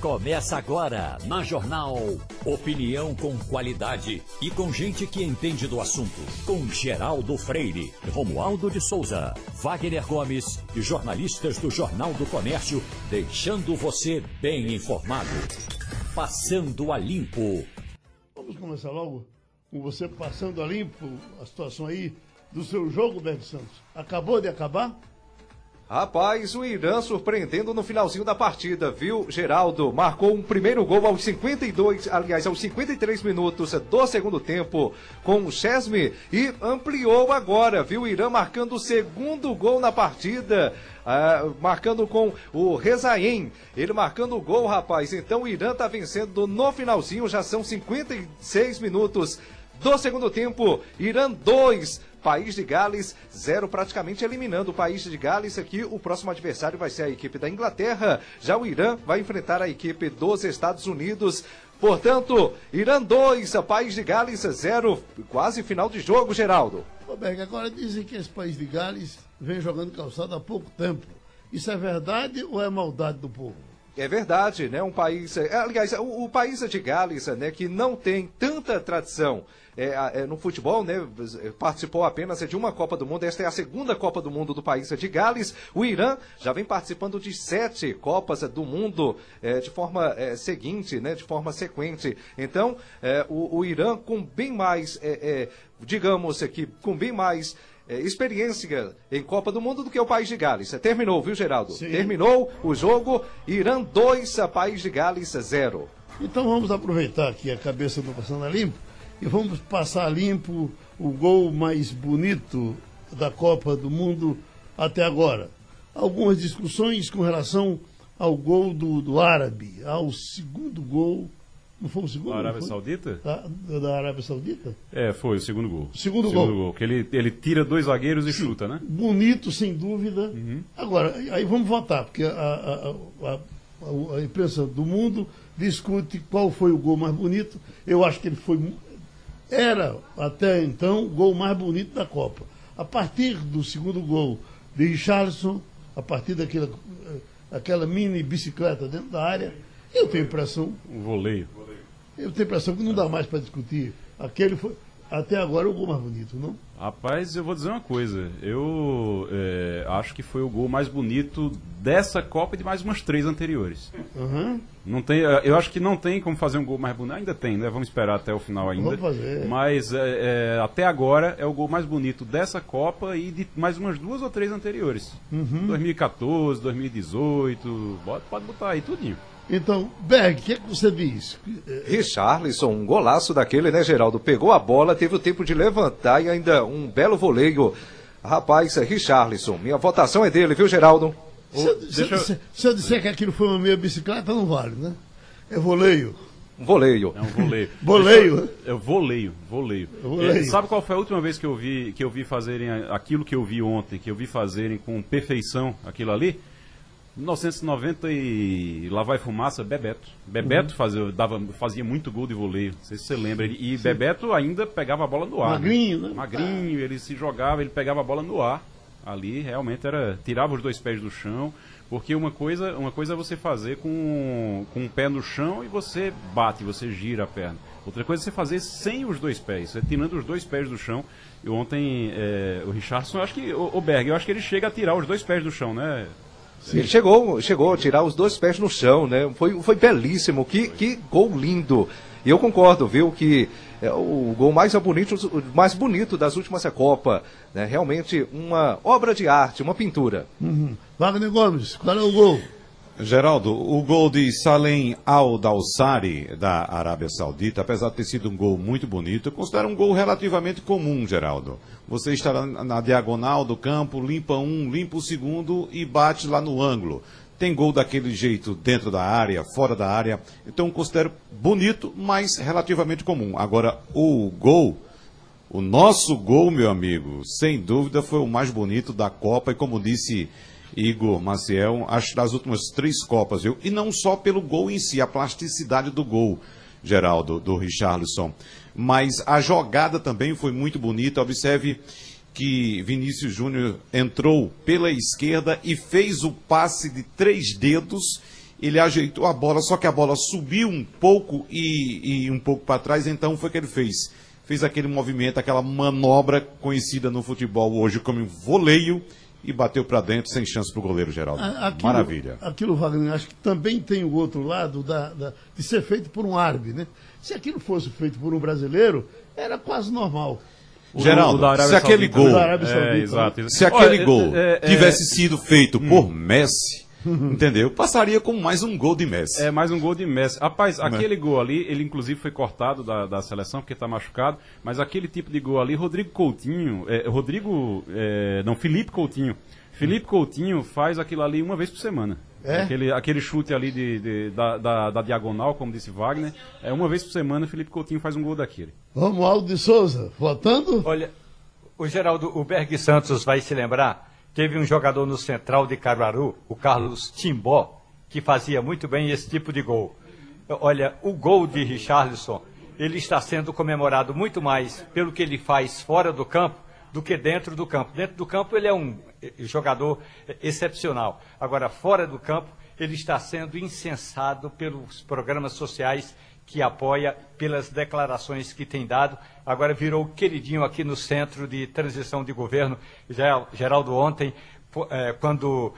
Começa agora na Jornal. Opinião com qualidade e com gente que entende do assunto. Com Geraldo Freire, Romualdo de Souza, Wagner Gomes e jornalistas do Jornal do Comércio, deixando você bem informado. Passando a limpo. Vamos começar logo com você passando a limpo a situação aí do seu jogo, Berg Santos. Acabou de acabar? Rapaz, o Irã surpreendendo no finalzinho da partida, viu, Geraldo? Marcou um primeiro gol aos 52, aliás, aos 53 minutos do segundo tempo com o Chesme e ampliou agora, viu? O Irã marcando o segundo gol na partida. Uh, marcando com o Rezaim. Ele marcando o gol, rapaz. Então o Irã tá vencendo no finalzinho, já são 56 minutos do segundo tempo. Irã 2, País de Gales 0, praticamente eliminando o País de Gales. Aqui o próximo adversário vai ser a equipe da Inglaterra. Já o Irã vai enfrentar a equipe dos Estados Unidos. Portanto, Irã 2, País de Gales 0, quase final de jogo, Geraldo. Roberto, agora dizem que esse País de Gales vem jogando calçado há pouco tempo. Isso é verdade ou é maldade do povo? É verdade, né? Um país. É, aliás, o, o país de Gales, né, que não tem tanta tradição é, é, no futebol, né? Participou apenas de uma Copa do Mundo. Esta é a segunda Copa do Mundo do país de Gales. O Irã já vem participando de sete Copas do Mundo é, de forma é, seguinte, né? De forma sequente. Então, é, o, o, Irã com bem mais, é, digamos aqui, com bem mais é, experiência em Copa do Mundo do que o País de Gales. Terminou, viu, Geraldo? Sim. Terminou o jogo. Irã 2, País de Gales 0. Então vamos aproveitar aqui a cabeça do Passando a Limpo e vamos passar limpo o gol mais bonito da Copa do Mundo até agora. Algumas discussões com relação ao gol do, do árabe, ao segundo gol não foi o segundo? Da Arábia Saudita? Da, da, Arábia Saudita? É, foi o segundo gol. Segundo, segundo gol. gol. Que ele, ele tira dois zagueiros e Sim, chuta, né? Bonito, sem dúvida. Uhum. Agora, aí vamos votar, porque a, a, a, a, imprensa do mundo discute qual foi o gol mais bonito. Eu acho que ele foi. Era, até então, o gol mais bonito da Copa. A partir do segundo gol de Richarlison, a partir daquela eh, aquela mini bicicleta dentro da área, eu tenho impressão. Um voleio eu tenho impressão que não dá mais para discutir. Aquele foi, até agora, o gol mais bonito, não? Rapaz, eu vou dizer uma coisa. Eu é, acho que foi o gol mais bonito dessa Copa e de mais umas três anteriores. Uhum. Não tem, é, eu acho que não tem como fazer um gol mais bonito. Ainda tem, né? Vamos esperar até o final ainda. Vamos fazer. Mas é, é, até agora é o gol mais bonito dessa Copa e de mais umas duas ou três anteriores. Uhum. 2014, 2018. Pode botar aí tudinho. Então, Berg, o que, é que você diz? Richarlison, um golaço daquele, né, Geraldo? Pegou a bola, teve o tempo de levantar e ainda um belo voleio. Rapaz, Richarlison, minha votação é dele, viu, Geraldo? Se, eu, se, eu... Se, se eu disser que aquilo foi uma meia bicicleta, não vale, né? É voleio. Um voleio. É um voleio. voleio? É voleio, voleio. voleio. É, sabe qual foi a última vez que eu vi que eu vi fazerem aquilo que eu vi ontem, que eu vi fazerem com perfeição aquilo ali? 1990 e lá vai fumaça, Bebeto. Bebeto uhum. fazia, dava, fazia muito gol de voleio, não sei se você lembra. E Sim. Bebeto ainda pegava a bola no ar. Né? Magrinho, né? né? Magrinho, ele se jogava, ele pegava a bola no ar. Ali realmente era. tirava os dois pés do chão. Porque uma coisa, uma coisa é você fazer com, com um pé no chão e você bate, você gira a perna. Outra coisa é você fazer sem os dois pés, você tirando os dois pés do chão. E ontem é, o Richardson, eu acho que. O, o Berg, eu acho que ele chega a tirar os dois pés do chão, né? Sim. Ele chegou, chegou a tirar os dois pés no chão, né? Foi, foi belíssimo, que, que gol lindo. E eu concordo, viu, que é o gol mais bonito, mais bonito das últimas Copa. Né? Realmente uma obra de arte, uma pintura. Uhum. Wagner Gomes, qual é o gol? Geraldo, o gol de Salem Al-Dawsari, da Arábia Saudita, apesar de ter sido um gol muito bonito, eu considero um gol relativamente comum, Geraldo. Você está na diagonal do campo, limpa um, limpa o segundo e bate lá no ângulo. Tem gol daquele jeito dentro da área, fora da área. Então considero bonito, mas relativamente comum. Agora, o gol, o nosso gol, meu amigo, sem dúvida foi o mais bonito da Copa e como disse Igor Maciel, acho das últimas três Copas, viu? E não só pelo gol em si, a plasticidade do gol, Geraldo, do Richarlison. Mas a jogada também foi muito bonita. Observe que Vinícius Júnior entrou pela esquerda e fez o passe de três dedos ele ajeitou a bola, só que a bola subiu um pouco e, e um pouco para trás, então foi o que ele fez. Fez aquele movimento, aquela manobra conhecida no futebol hoje como voleio e bateu para dentro sem chance para o goleiro Geraldo. Aquilo, Maravilha. Aquilo, Wagner, acho que também tem o outro lado da, da- de ser feito por um árabe, né? Se aquilo fosse feito por um brasileiro, era quase normal. O- Geraldo, se aquele Saudita, gol- Da Arábia Saudita, É, né? exato. exato. Se aquele Olha, gol é, é, tivesse sido feito Hum. por Messi, entendeu? Passaria com mais um gol de Messi. É mais um gol de Messi. Rapaz, aquele gol ali, ele inclusive foi cortado da, da seleção porque tá machucado, mas aquele tipo de gol ali, Rodrigo Coutinho, é, Rodrigo, é, não, Felipe Coutinho. Felipe Coutinho faz aquilo ali uma vez por semana. É? Aquele, aquele chute ali de, de- da, da- da diagonal, como disse Wagner, é uma vez por semana Felipe Coutinho faz um gol daquele. Romualdo de Souza, votando? Olha, o Geraldo, o Berg Santos vai se lembrar, teve um jogador no Central de Caruaru, o Carlos Timbó, que fazia muito bem esse tipo de gol. Olha, o gol de Richarlison, ele está sendo comemorado muito mais pelo que ele faz fora do campo do que dentro do campo. Dentro do campo ele é um eh, jogador eh, excepcional. Agora, fora do campo, ele está sendo incensado pelos programas sociais que apoia pelas declarações que tem dado. Agora virou queridinho aqui no centro de transição de governo. Geral- Geraldo ontem, eh, quando,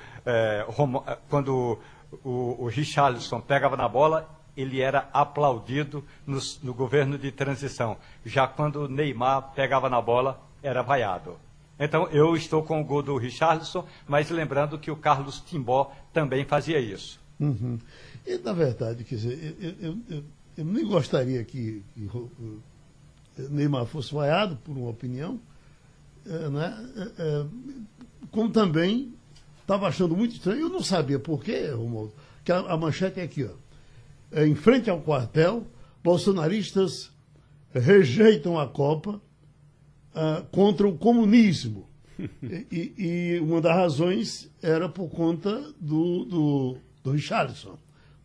Romo- eh, quando o, Richarlison pegava na bola, ele era aplaudido no, governo de transição. Já quando o Neymar pegava na bola, era vaiado. Então eu estou com o gol do Richarlison, mas lembrando que o Carlos Timbó também fazia isso. Uhum. E, na verdade, quer dizer, eu, eu- eu- eu nem gostaria que, que eh, Neymar fosse vaiado, por uma opinião, eh, né? Eh, como também estava achando muito estranho, eu não sabia por quê, Romualdo, que a, a manchete é aqui, ó. Eh, em frente ao quartel, bolsonaristas rejeitam a Copa ah, contra o comunismo. E, e- e uma das razões era por conta do, do, do Richardson,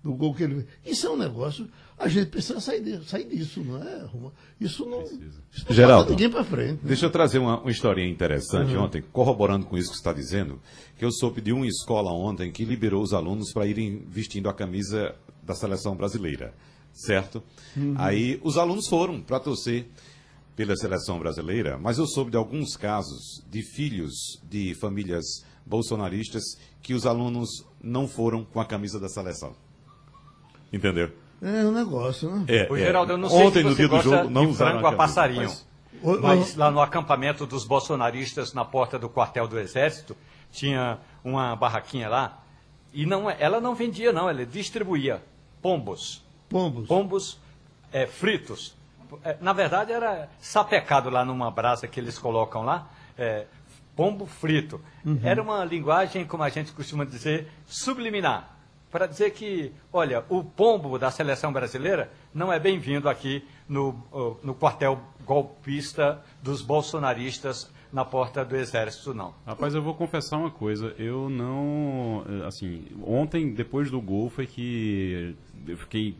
do gol que ele Isso é um negócio, a gente precisa sair, de- sair disso, não é? Roma? Isso não, isso não Geraldo, ninguém para frente. né? Deixa eu trazer uma, uma historinha interessante Uhum. ontem, corroborando com isso que você está dizendo, que eu soube de uma escola ontem que liberou os alunos para irem vestindo a camisa da seleção brasileira, certo? Uhum. Aí os alunos foram para torcer pela seleção brasileira, mas eu soube de alguns casos de filhos de famílias bolsonaristas que os alunos não foram com a camisa da seleção. Entendeu? É um negócio, né? É, O é. Geraldo, eu não sei Ontem, se no você dia do gosta jogo, não de frango a passarinho. mas- O- Mas o- lá no acampamento dos bolsonaristas, na porta do quartel do Exército, tinha uma barraquinha lá. E não, é- ela não vendia, não, ela distribuía pombos. Pombos. Pombos é, fritos. É, na verdade, era sapecado lá numa brasa que eles colocam lá. é, pombo frito. Era uma linguagem, como a gente costuma dizer, subliminar. Para dizer que, olha, o pombo da seleção brasileira não é bem-vindo aqui no, no quartel golpista dos bolsonaristas na porta do exército, não. Rapaz, eu vou confessar uma coisa. Eu não. Assim, ontem, depois do gol, foi que eu fiquei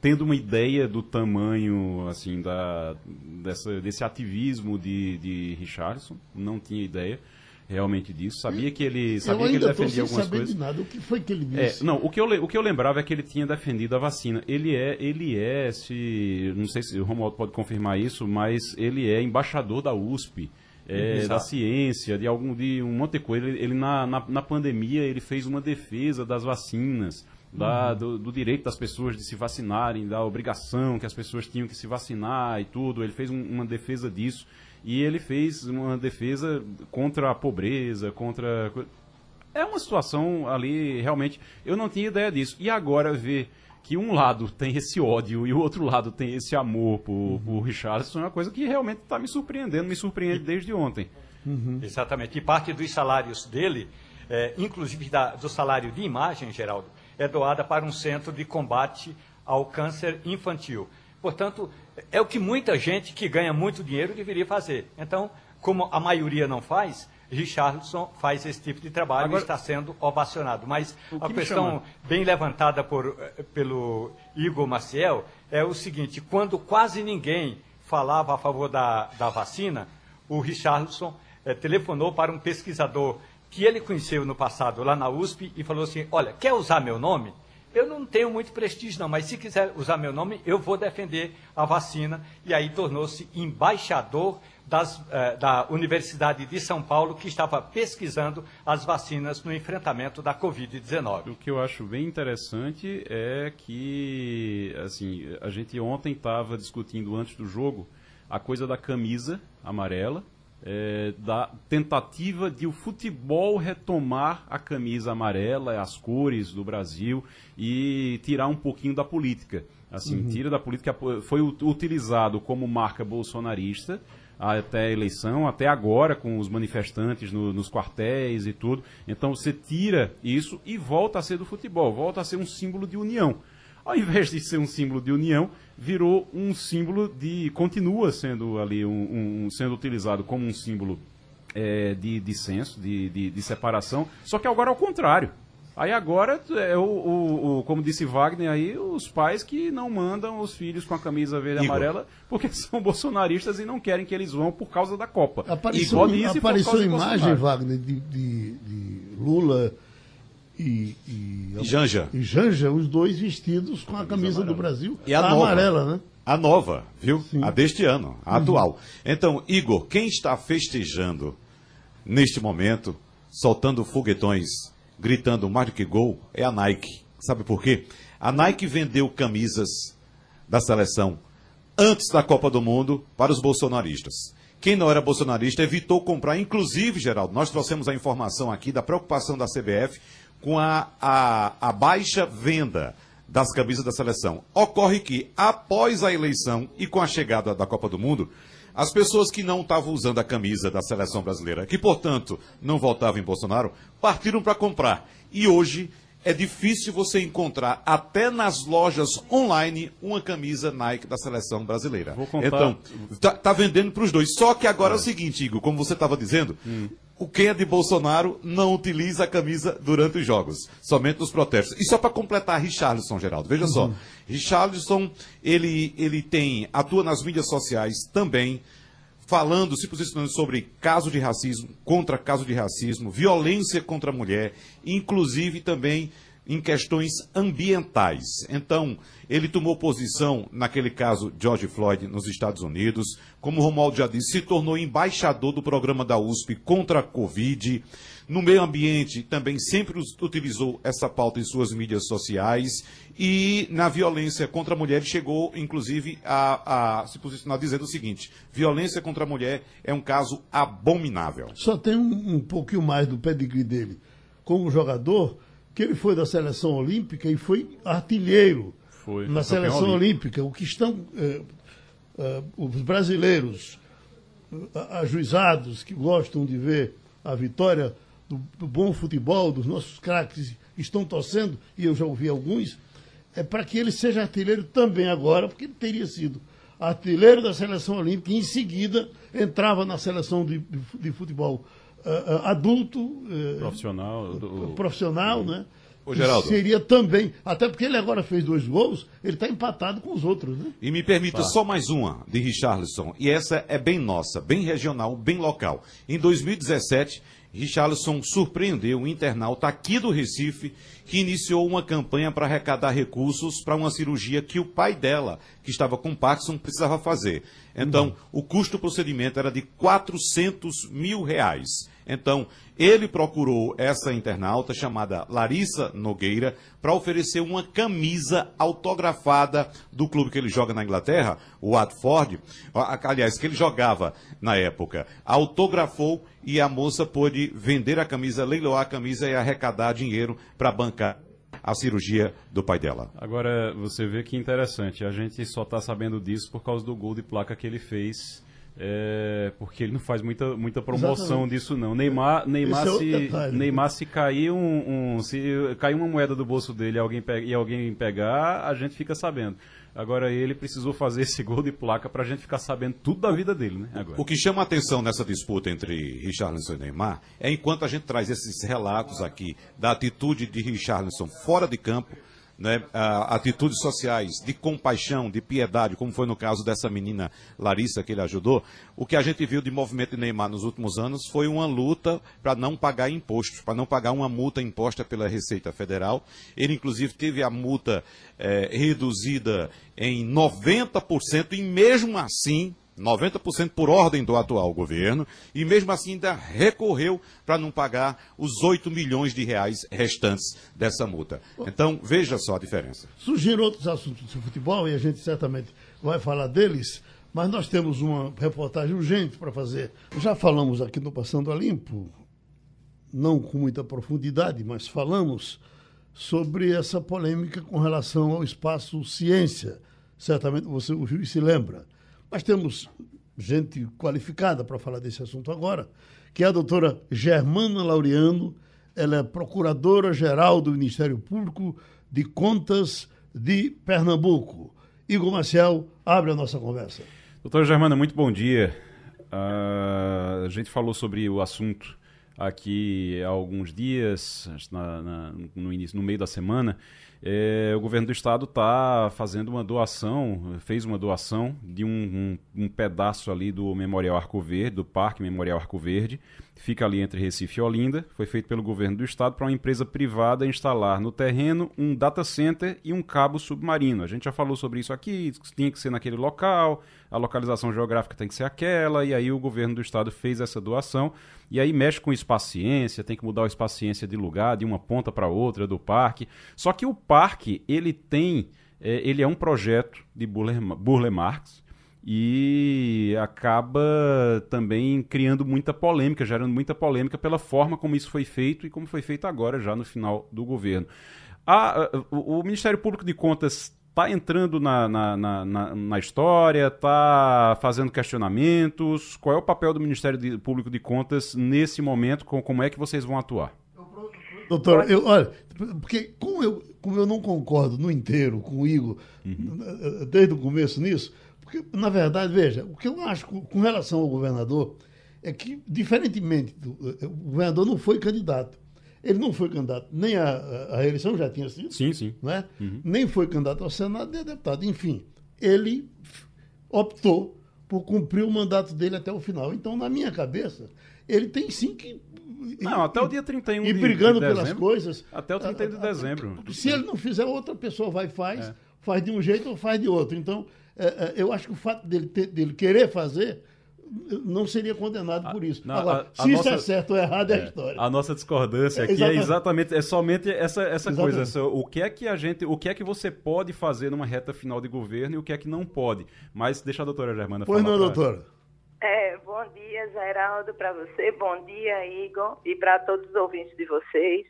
tendo uma ideia do tamanho, assim, da, dessa, desse ativismo de, de Richardson. Não tinha ideia realmente disso. Sabia que ele, Eu sabia que ele defendia sem algumas saber coisas. de nada. O que foi que ele É, disse? não, o que, eu, o que eu lembrava é que ele tinha defendido a vacina. Ele é, ele é, se. Não sei se o Romualdo pode confirmar isso, mas ele é embaixador da USP. é, Exato. da ciência, de algum de um monte de coisa. Ele, ele na, na, na pandemia ele fez uma defesa das vacinas, da, do, do direito das pessoas de se vacinarem, da obrigação que as pessoas tinham que se vacinar e tudo. Ele fez um- uma defesa disso. E ele fez uma defesa contra a pobreza, contra é uma situação ali, realmente, eu não tinha ideia disso. E agora ver que um lado tem esse ódio e o outro lado tem esse amor por, por Richardson é uma coisa que realmente está me surpreendendo, me surpreende desde ontem. Exatamente. E parte dos salários dele, é, inclusive da- do salário de imagem, Geraldo, é doada para um centro de combate ao câncer infantil. Portanto, é o que muita gente que ganha muito dinheiro deveria fazer. Então, como a maioria não faz, Richardson faz esse tipo de trabalho Agora- e está sendo ovacionado. Mas que a questão bem levantada por, eh, pelo Igor Maciel é o seguinte: quando quase ninguém falava a favor da, da vacina, o Richardson eh, telefonou para um pesquisador que ele conheceu no passado lá na USP e falou assim: Olha, quer usar meu nome? Não tenho muito prestígio, não, mas se quiser usar meu nome, eu vou defender a vacina. E aí tornou-se embaixador das, eh, da Universidade de São Paulo, que estava pesquisando as vacinas no enfrentamento da Covid-19. O que eu acho bem interessante é que, assim, a gente ontem estava discutindo antes do jogo a coisa da camisa amarela, é, da tentativa de o futebol retomar a camisa amarela, as cores do Brasil e tirar um pouquinho da política. Assim, Uhum. tira da política, foi ut- utilizado como marca bolsonarista até a eleição, até agora com os manifestantes no- nos quartéis e tudo. Então você tira isso e volta a ser do futebol, volta a ser um símbolo de união. Ao invés de ser um símbolo de união, virou um símbolo de. continua sendo ali um, um- sendo utilizado como um símbolo é, de dissenso, de, de, de separação, só que agora ao contrário. Aí agora é o, o- o- como disse Wagner aí, os pais que não mandam os filhos com a camisa verde e amarela porque são bolsonaristas e não querem que eles vão por causa da Copa. Apareceu, Igual isso e por apareceu imagem, Bolsonaro. Wagner, de, de- de Lula e, e, E Janja. e Janja, os dois vestidos com a camisa do Brasil. E a nova. amarela, né? A nova, viu? A deste ano, Uhum. a atual. Então, Igor, quem está festejando neste momento, soltando foguetões, gritando mais do que gol, é a Nike. Sabe por quê? A Nike vendeu camisas da seleção antes da Copa do Mundo para os bolsonaristas. Quem não era bolsonarista evitou comprar, inclusive, Geraldo, nós trouxemos a informação aqui da preocupação da CBF com a, a, a baixa venda das camisas da seleção. Ocorre que, após a eleição e com a chegada da Copa do Mundo, as pessoas que não estavam usando a camisa da seleção brasileira, que portanto não votavam em Bolsonaro, partiram para comprar. E hoje é difícil você encontrar, até nas lojas online, uma camisa Nike da seleção brasileira. Vou contar- Então, tá, tá vendendo para os dois. Só que agora é o seguinte, Igor, como você estava dizendo, o quem é de Bolsonaro não utiliza a camisa durante os jogos, somente nos protestos. E só para completar, Richarlison, Geraldo, veja só. Richarlison, ele, ele tem, atua nas mídias sociais também, falando, se posicionando sobre caso de racismo, contra caso de racismo, violência contra a mulher, inclusive também em questões ambientais. Então, ele tomou posição naquele caso George Floyd nos Estados Unidos, como o Romualdo já disse, se tornou embaixador do programa da USP contra a Covid. No meio ambiente, também sempre utilizou essa pauta em suas mídias sociais. E na violência contra a mulher, chegou, inclusive, a, a se posicionar dizendo o seguinte: violência contra a mulher é um caso abominável. Só tem um, um pouquinho mais do pedigree dele como jogador, que ele foi da seleção olímpica e foi artilheiro Foi, na foi seleção olímpico. olímpica. O que estão eh, eh, os brasileiros eh, ajuizados que gostam de ver a vitória do, do bom futebol, dos nossos craques, estão torcendo, e eu já ouvi alguns, é para que ele seja artilheiro também agora, porque ele teria sido artilheiro da seleção olímpica e em seguida entrava na seleção de, de, futebol adulto, eh, Profissional. do- profissional, né? Ô, Geraldo. Seria também, até porque ele agora fez dois gols, ele está empatado com os outros, né? E me permita só mais uma de Richarlison, e essa é bem nossa, bem regional, bem local. Em 2017, Richarlison surpreendeu um internauta aqui do Recife que iniciou uma campanha para arrecadar recursos para uma cirurgia que o pai dela, que estava com Parkinson, precisava fazer. Então, o custo do procedimento era de 400 mil reais. Então, ele procurou essa internauta chamada Larissa Nogueira para oferecer uma camisa autografada do clube que ele joga na Inglaterra, o Watford, aliás, que ele jogava na época. Autografou e a moça pôde vender a camisa, leiloar a camisa e arrecadar dinheiro para bancar a cirurgia do pai dela. Agora, você vê que interessante, a gente só está sabendo disso por causa do gol de placa que ele fez, é, porque ele não faz muita, muita promoção Exatamente. disso não. Neymar, Neymar, Esse é se, detalhe. Neymar se cair um, um- se cair uma moeda do bolso dele e alguém, e alguém pegar, a gente fica sabendo. Agora ele precisou fazer esse gol de placa para a gente ficar sabendo tudo da vida dele, né? Agora. O que chama a atenção nessa disputa entre Richarlison e Neymar é enquanto a gente traz esses relatos aqui da atitude de Richarlison fora de campo, né, atitudes sociais de compaixão, de piedade, como foi no caso dessa menina Larissa que ele ajudou, o que a gente viu de movimento de Neymar nos últimos anos foi uma luta para não pagar impostos, para não pagar uma multa imposta pela Receita Federal. Ele, inclusive, teve a multa é, reduzida em 90% e, mesmo assim, 90% por ordem do atual governo, e mesmo assim ainda recorreu para não pagar os 8 milhões de reais restantes dessa multa. Então, veja só a diferença. Surgiram outros assuntos de futebol e a gente certamente vai falar deles, mas nós temos uma reportagem urgente para fazer. Já falamos aqui no Passando a Limpo, não com muita profundidade, mas falamos sobre essa polêmica com relação ao espaço ciência. Certamente você ouviu e se lembra. Mas temos gente qualificada para falar desse assunto agora, que é a doutora Germana Laureano, ela é procuradora-geral do Ministério Público de Contas de Pernambuco. Igor Marcel, abre a nossa conversa. Doutora Germana, muito bom dia. Uh, a gente falou sobre o assunto aqui há alguns dias, na, na, no início, no meio da semana, é, o governo do estado está fazendo uma doação, fez uma doação de um, um, um, pedaço ali do Memorial Arco Verde, do Parque Memorial Arco Verde, fica ali entre Recife e Olinda, foi feito pelo governo do estado para uma empresa privada instalar no terreno um data center e um cabo submarino. A gente já falou sobre isso aqui, tinha que ser naquele local, a localização geográfica tem que ser aquela, e aí o governo do estado fez essa doação, e aí mexe com espaciência, tem que mudar o espaciência de lugar, de uma ponta para outra do parque. Só que o parque, ele tem, é, ele é um projeto de Burle, Burle Marx, e acaba também criando muita polêmica, gerando muita polêmica pela forma como isso foi feito e como foi feito agora, já no final do governo. A, o, o Ministério Público de Contas está entrando na, na, na, na história, está fazendo questionamentos. Qual é o papel do Ministério Público de Contas nesse momento? Com, como é que vocês vão atuar? Doutor, eu, olha, porque como eu, como eu não concordo no inteiro com o Igor, uhum. desde o começo nisso, porque, na verdade, veja, o que eu acho com relação ao governador é que, diferentemente, do, eh, o governador não foi candidato. Ele não foi candidato nem à reeleição, já tinha sido. Sim, sim. Né? Uhum. Nem foi candidato ao Senado, nem a deputado. Enfim, ele optou por cumprir o mandato dele até o final. Então, na minha cabeça, ele tem sim que. Não, até o dia 31 e de, brigando de pelas coisas. Até o 31 de dezembro. Se ele não fizer, outra pessoa vai e faz, é. faz de um jeito ou faz de outro. Então, é, é, eu acho que o fato dele, ter, dele querer fazer não seria condenado por isso. Não, Agora, a, a se nossa, isso é certo ou errado é, é, a história. A nossa discordância aqui é exatamente, é somente essa, essa coisa. Essa, o que é que a gente, o que é que você pode fazer numa reta final de governo e o que é que não pode. Mas deixa a doutora Germana pois falar. Pois não, doutora. É, bom dia, Geraldo, para você. Bom dia, Igor, e para todos os ouvintes de vocês.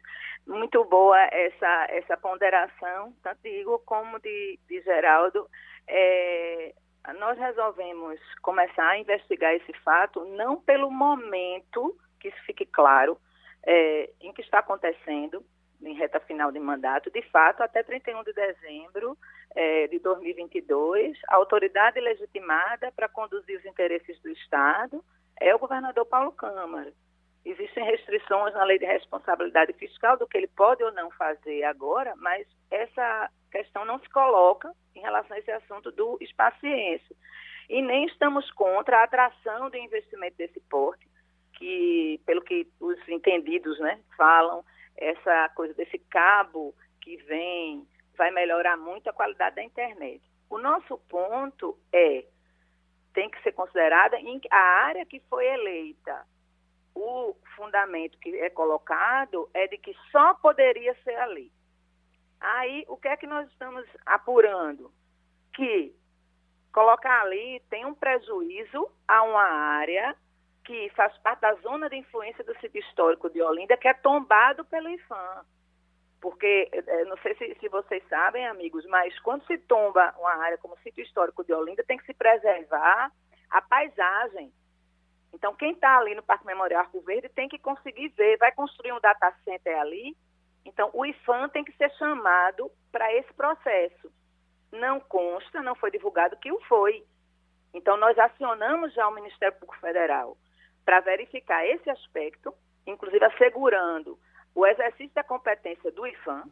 Muito boa essa, essa ponderação, tanto de Igor como de, de Geraldo é, nós resolvemos começar a investigar esse fato não pelo momento, que isso fique claro, é, em que está acontecendo, em reta final de mandato. De fato, até 31 de dezembro é, de 2022, a autoridade legitimada para conduzir os interesses do Estado é o governador Paulo Câmara. Existem restrições na lei de responsabilidade fiscal do que ele pode ou não fazer agora, mas essa questão não se coloca em relação a esse assunto do espaciense. E nem estamos contra a atração do investimento desse porte, que, pelo que os entendidos né, falam, essa coisa desse cabo que vem vai melhorar muito a qualidade da internet. O nosso ponto é, tem que ser considerada a área que foi eleita o fundamento que é colocado é de que só poderia ser ali. Aí, o que é que nós estamos apurando? Que colocar ali tem um prejuízo a uma área que faz parte da zona de influência do sítio histórico de Olinda, que é tombado pelo IFAM. Porque, eh, não sei se, se, vocês sabem, amigos, mas quando se tomba uma área como sítio histórico de Olinda, tem que se preservar a paisagem então, quem está ali no Parque Memorial Arco Verde tem que conseguir ver, vai construir um data center ali. Então, o IFAM tem que ser chamado para esse processo. Não consta, não foi divulgado que o foi. Então, nós acionamos já o Ministério Público Federal para verificar esse aspecto, inclusive assegurando o exercício da competência do IFAM,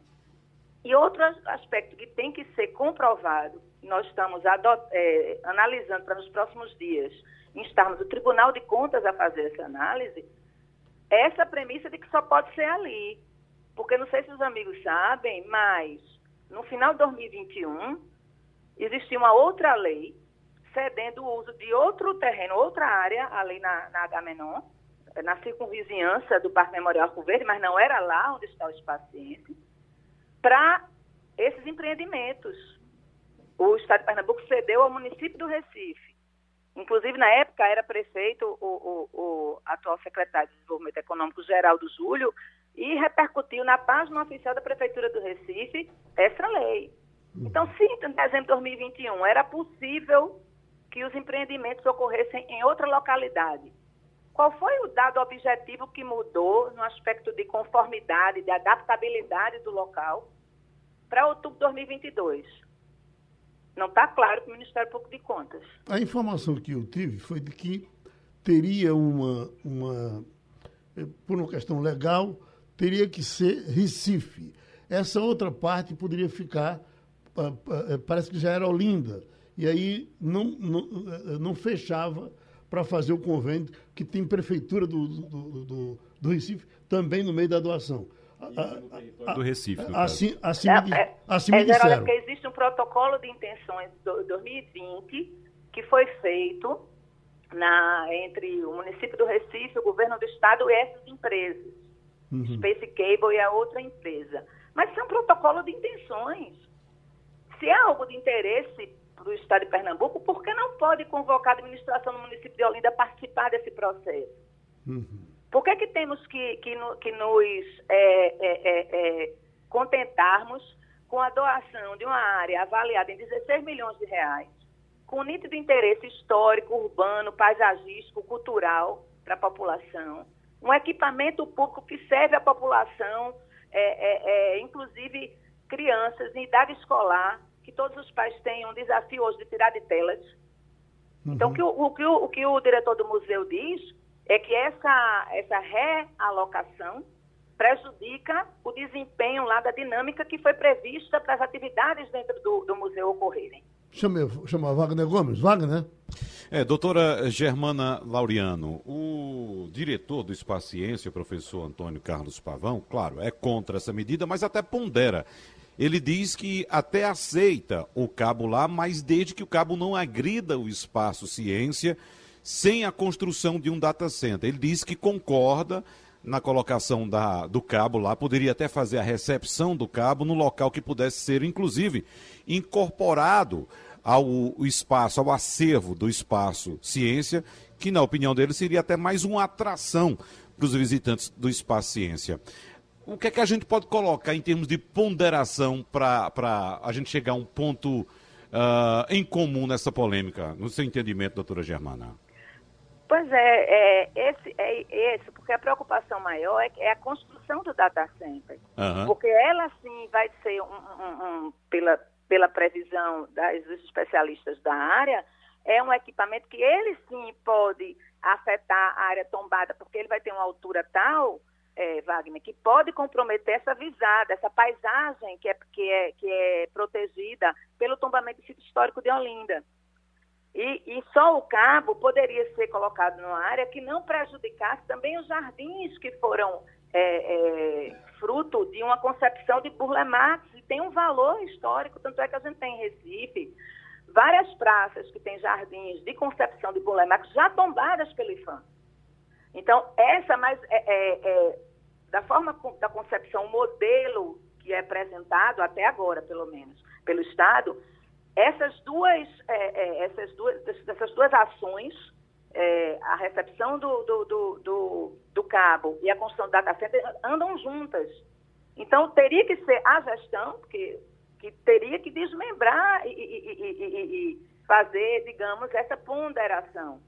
E outro aspecto que tem que ser comprovado, nós estamos é, analisando para nos próximos dias instarmos o Tribunal de Contas a fazer essa análise, é essa premissa de que só pode ser ali. Porque não sei se os amigos sabem, mas no final de 2021 existia uma outra lei cedendo o uso de outro terreno, outra área, ali na, na Agamenon, na circunvizinhança do Parque Memorial Arco Verde, mas não era lá onde está o espaço para esses empreendimentos. O Estado de Pernambuco cedeu ao município do Recife. Inclusive, na época, era prefeito o, o, o atual secretário de Desenvolvimento Econômico, Geraldo Júlio, e repercutiu na página oficial da Prefeitura do Recife essa lei. Então, se em dezembro de 2021 era possível que os empreendimentos ocorressem em outra localidade, qual foi o dado objetivo que mudou no aspecto de conformidade, de adaptabilidade do local para outubro de 2022? Não está claro para o Ministério Público de Contas. A informação que eu tive foi de que teria uma, uma eh, por uma questão legal, teria que ser Recife. Essa outra parte poderia ficar, ah, ah, eh, parece que já era Olinda. E aí não, não, eh, não fechava para fazer o convênio, que tem prefeitura do, do, do, do Recife também no meio da doação. do Recife. Assim, assim, é, me, é, assim é, me disseram. porque existe um protocolo de intenções de 2020 que foi feito na, entre o município do Recife, o governo do estado e essas empresas uhum. Space Cable e a outra empresa. Mas isso é um protocolo de intenções. Se há algo de interesse para o Estado de Pernambuco, por que não pode convocar a administração do município de Olinda a participar desse processo? Uhum. Por que, que temos que, que, no, que nos é, é, é, é contentarmos com a doação de uma área avaliada em 16 milhões de reais, com nítido interesse histórico, urbano, paisagístico, cultural para a população, um equipamento público que serve à população, é, é, é, inclusive crianças em idade escolar, que todos os pais têm um desafio hoje de tirar de telas. Uhum. Então, o que o, o, que o, que o diretor do museu diz é que essa, essa realocação prejudica o desempenho lá da dinâmica que foi prevista para as atividades dentro do, do museu ocorrerem. Chama, chama Wagner Gomes. Wagner? É, doutora Germana Laureano, o diretor do Espaço Ciência, o professor Antônio Carlos Pavão, claro, é contra essa medida, mas até pondera. Ele diz que até aceita o cabo lá, mas desde que o cabo não agrida o Espaço Ciência sem a construção de um data center. Ele diz que concorda na colocação da, do cabo lá, poderia até fazer a recepção do cabo no local que pudesse ser, inclusive, incorporado ao espaço, ao acervo do espaço ciência, que na opinião dele seria até mais uma atração para os visitantes do espaço ciência. O que é que a gente pode colocar em termos de ponderação para a gente chegar a um ponto uh, em comum nessa polêmica, no seu entendimento, doutora Germana? Pois é, é, esse, é esse, porque a preocupação maior é, é a construção do data center. Uhum. Porque ela sim vai ser, um, um, um, pela, pela previsão das, dos especialistas da área, é um equipamento que ele sim pode afetar a área tombada, porque ele vai ter uma altura tal, é, Wagner, que pode comprometer essa visada, essa paisagem que é, que é, que é protegida pelo tombamento do sítio histórico de Olinda. E, e, só o cabo poderia ser colocado numa área que não prejudicasse também os jardins que foram é, é, fruto de uma concepção de Burle Marx e tem um valor histórico, tanto é que a gente tem em Recife várias praças que têm jardins de concepção de Burle Marx já tombadas pelo IFAM. Então, essa mais é, é, é, da forma da concepção, modelo que é apresentado até agora, pelo menos, pelo Estado, essas duas, é, é, essas duas, essas duas ações, a recepção do, do, do, do, cabo e a construção do data center andam juntas. Então, teria que ser a gestão, que, que teria que desmembrar e fazer, digamos, essa ponderação,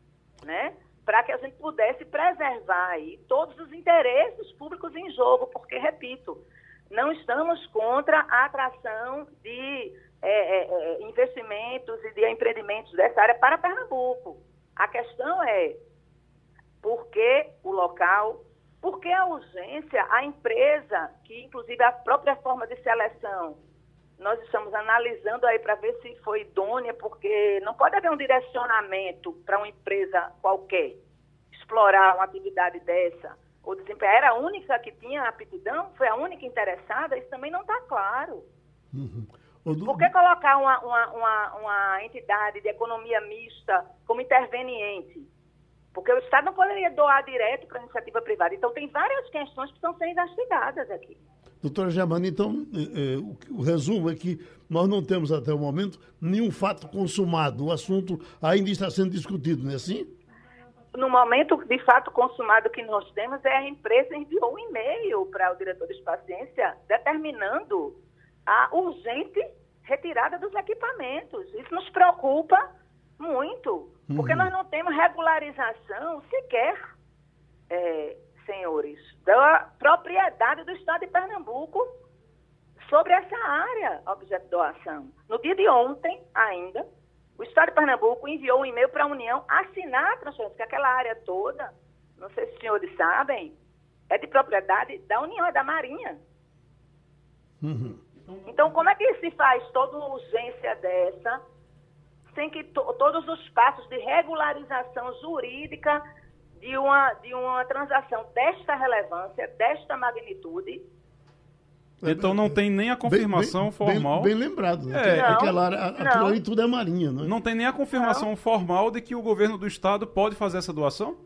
né? Para que a gente pudesse preservar aí todos os interesses públicos em jogo, porque, repito, não estamos contra a atração de é, é, é, investimentos e de empreendimentos dessa área para Pernambuco. A questão é por que o local, Por que a urgência? A empresa, que inclusive a própria forma de seleção, nós estamos analisando aí para ver se foi idônea, porque não pode haver um direcionamento para uma empresa qualquer explorar uma atividade dessa ou desempenhar. Era a única que tinha aptidão? Foi a única interessada? Isso também não está claro. Uhum. Por que colocar uma, uma, uma, uma entidade de economia mista como interveniente? Porque o Estado não poderia doar direto para a iniciativa privada. Então, tem várias questões que estão sendo investigadas aqui. Doutora Germana, então, eh, o, o, resumo é que nós não temos até o momento nenhum fato consumado. O assunto ainda está sendo discutido, não é assim? No momento de fato consumado que nós temos, é a empresa enviou um e-mail para o diretor de paciência determinando a urgente retirada dos equipamentos. Isso nos preocupa muito, porque uhum. nós não temos regularização sequer, é, senhores, da propriedade do Estado de Pernambuco sobre essa área objeto de doação. No dia de ontem, ainda, o Estado de Pernambuco enviou um e-mail para a União assinar a transferência, que aquela área toda, não sei se os senhores sabem, é de propriedade da União, é da Marinha. Uhum. Então, como é que se faz toda uma urgência dessa, sem que to todos os passos de regularização jurídica de uma, de uma transação desta relevância, desta magnitude, então não tem nem a confirmação bem, bem, formal. Bem, bem lembrado, né? É, não, aquela área, aquilo ali tudo é marinha, não é? Não tem nem a confirmação não. formal de que o governo do estado pode fazer essa doação?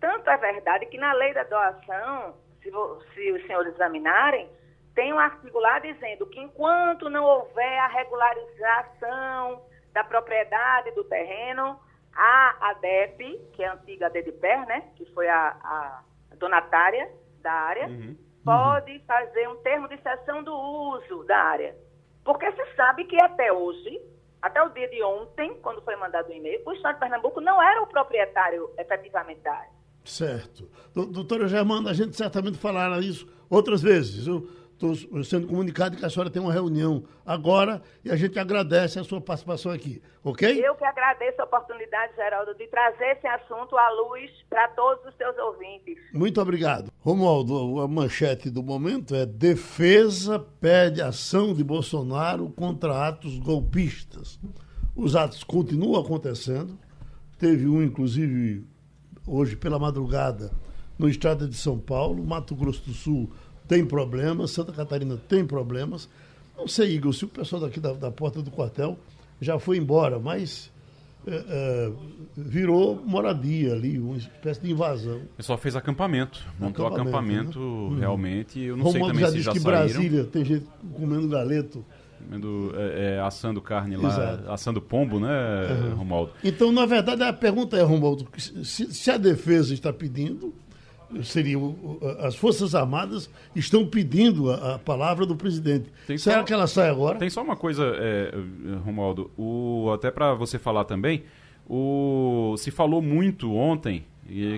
Tanto é verdade que na lei da doação, se, se os senhores examinarem, tem um artigo lá dizendo que enquanto não houver a regularização da propriedade do terreno, a ADEP, que é a antiga ADEPER, né, que foi a, a donatária da área, uhum. pode uhum. fazer um termo de cessão do uso da área. Porque se sabe que até hoje, até o dia de ontem, quando foi mandado o e-mail, o Estado de Pernambuco não era o proprietário efetivamente da área. Certo. Doutora Germana, a gente certamente falará isso outras vezes. Eu estou sendo comunicado que a senhora tem uma reunião agora e a gente agradece a sua participação aqui, ok? Eu que agradeço a oportunidade, Geraldo, de trazer esse assunto à luz para todos os seus ouvintes. Muito obrigado. Romualdo, a manchete do momento é defesa pede ação de Bolsonaro contra atos golpistas. Os atos continuam acontecendo. Teve um, inclusive, hoje pela madrugada, no estado de São Paulo, Mato Grosso do Sul tem problemas, Santa Catarina tem problemas. Não sei, Igor, se o pessoal daqui da, da porta do quartel já foi embora, mas é, é, virou moradia ali, uma espécie de invasão. Ele só fez acampamento, montou acampamento, acampamento né? Uhum. realmente. Eu não Romualdo sei também já se disse já que saíram. Brasília tem gente comendo galeto. Comendo, é, é, assando carne lá, Exato. assando pombo, né, uhum. Romualdo? Então, na verdade, a pergunta é, Romualdo, se, se a defesa está pedindo, seria as Forças Armadas estão pedindo a, a palavra do presidente. Tem Será só, que ela sai agora? Tem só uma coisa, é, Romualdo, o, até para você falar também, o, se falou muito ontem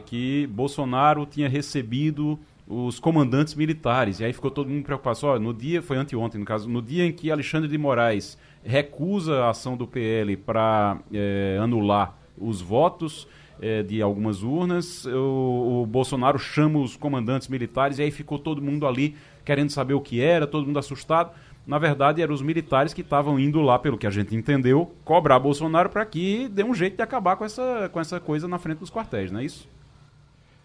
que Bolsonaro tinha recebido os comandantes militares, e aí ficou todo mundo preocupado. Só, no dia, foi anteontem, no caso, no dia em que Alexandre de Moraes recusa a ação do PL para é, anular os votos, é, de algumas urnas. O, o, Bolsonaro chama os comandantes militares e aí ficou todo mundo ali querendo saber o que era, todo mundo assustado. Na verdade, eram os militares que estavam indo lá, pelo que a gente entendeu, cobrar Bolsonaro para que dê um jeito de acabar com essa, com essa coisa na frente dos quartéis, não é isso?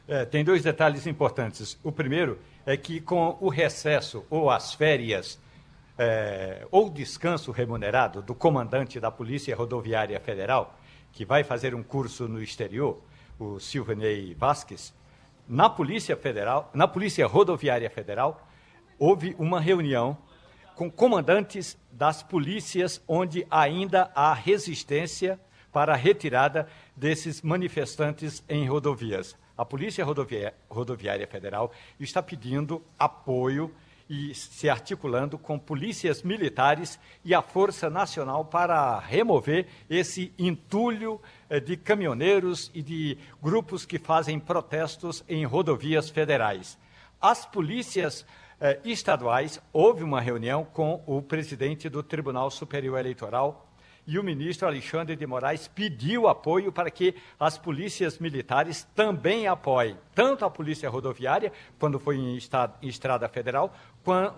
É, tem dois detalhes importantes. O primeiro é que com o recesso ou as férias é, ou descanso remunerado do comandante da Polícia Rodoviária Federal, que vai fazer um curso no exterior, o Silvanei Vasques, na Polícia Federal, na Polícia Rodoviária Federal, houve uma reunião com comandantes das polícias onde ainda há resistência para a retirada desses manifestantes em rodovias. A Polícia Rodoviária Federal está pedindo apoio e se articulando com polícias militares e a Força Nacional para remover esse entulho eh, de caminhoneiros e de grupos que fazem protestos em rodovias federais. As polícias eh, estaduais, houve uma reunião com o presidente do Tribunal Superior Eleitoral, e o ministro Alexandre de Moraes pediu apoio para que as polícias militares também apoiem tanto a polícia rodoviária, quando foi em, em estrada federal,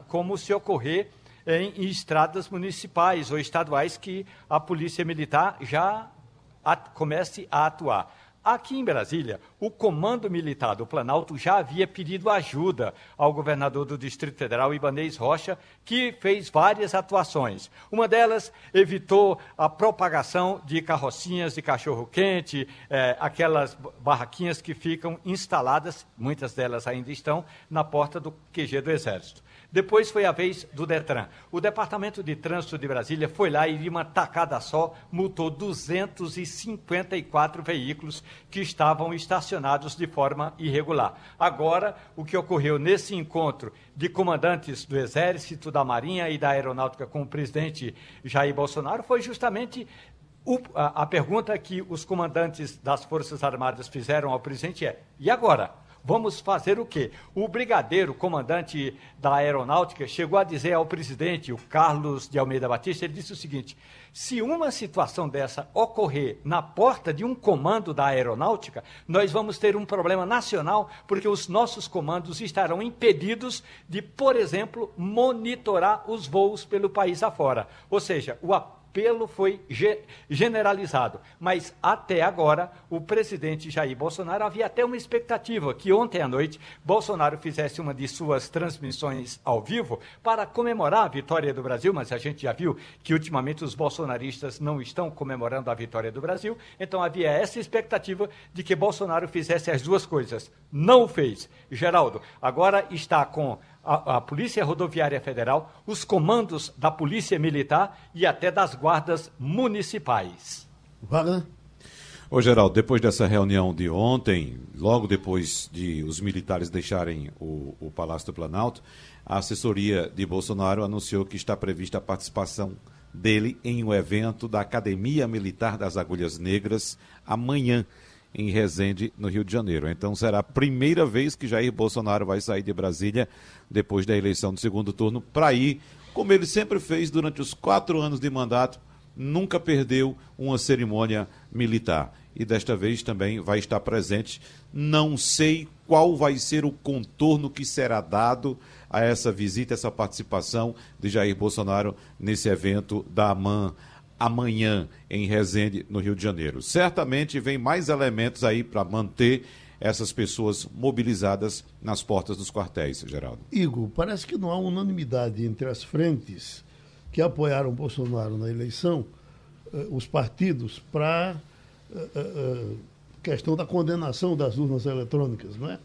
como se ocorrer em, estradas municipais ou estaduais que a polícia militar já comece a atuar. Aqui em Brasília, o Comando Militar do Planalto já havia pedido ajuda ao governador do Distrito Federal, Ibanez Rocha, que fez várias atuações. Uma delas evitou a propagação de carrocinhas de cachorro-quente, eh, aquelas barraquinhas que ficam instaladas, muitas delas ainda estão, na porta do QG do Exército. Depois foi a vez do Detran. O Departamento de Trânsito de Brasília foi lá e, de uma tacada só, multou 254 veículos que estavam estacionados de forma irregular. Agora, o que ocorreu nesse encontro de comandantes do Exército, da Marinha e da Aeronáutica com o presidente Jair Bolsonaro foi justamente o, a, a pergunta que os comandantes das Forças Armadas fizeram ao presidente é: e agora? Vamos fazer o quê? O brigadeiro, comandante da aeronáutica, chegou a dizer ao presidente, o Carlos de Almeida Batista, ele disse o seguinte: se uma situação dessa ocorrer na porta de um comando da aeronáutica, nós vamos ter um problema nacional, porque os nossos comandos estarão impedidos de, por exemplo, monitorar os voos pelo país afora. Ou seja, o apelo foi ge generalizado. Mas até agora, o presidente Jair Bolsonaro havia até uma expectativa que ontem à noite Bolsonaro fizesse uma de suas transmissões ao vivo para comemorar a vitória do Brasil, mas a gente já viu que ultimamente os bolsonaristas não estão comemorando a vitória do Brasil, então havia essa expectativa de que Bolsonaro fizesse as duas coisas. Não o fez. Geraldo, agora está com a, a, Polícia Rodoviária Federal, os comandos da Polícia Militar e até das guardas municipais. Wagner? Ô Geraldo, depois dessa reunião de ontem, logo depois de os militares deixarem o, o Palácio do Planalto, a assessoria de Bolsonaro anunciou que está prevista a participação dele em um evento da Academia Militar das Agulhas Negras amanhã em Resende, no Rio de Janeiro. Então será a primeira vez que Jair Bolsonaro vai sair de Brasília depois da eleição do segundo turno para ir, como ele sempre fez durante os quatro anos de mandato, nunca perdeu uma cerimônia militar. E desta vez também vai estar presente. Não sei qual vai ser o contorno que será dado a essa visita, essa participação de Jair Bolsonaro nesse evento da AMAN amanhã em Resende, no Rio de Janeiro. Certamente vem mais elementos aí para manter essas pessoas mobilizadas nas portas dos quartéis, Geraldo. Igor, parece que não há unanimidade entre as frentes que apoiaram Bolsonaro na eleição, eh, os partidos, para eh, eh, questão da condenação das urnas eletrônicas, não é?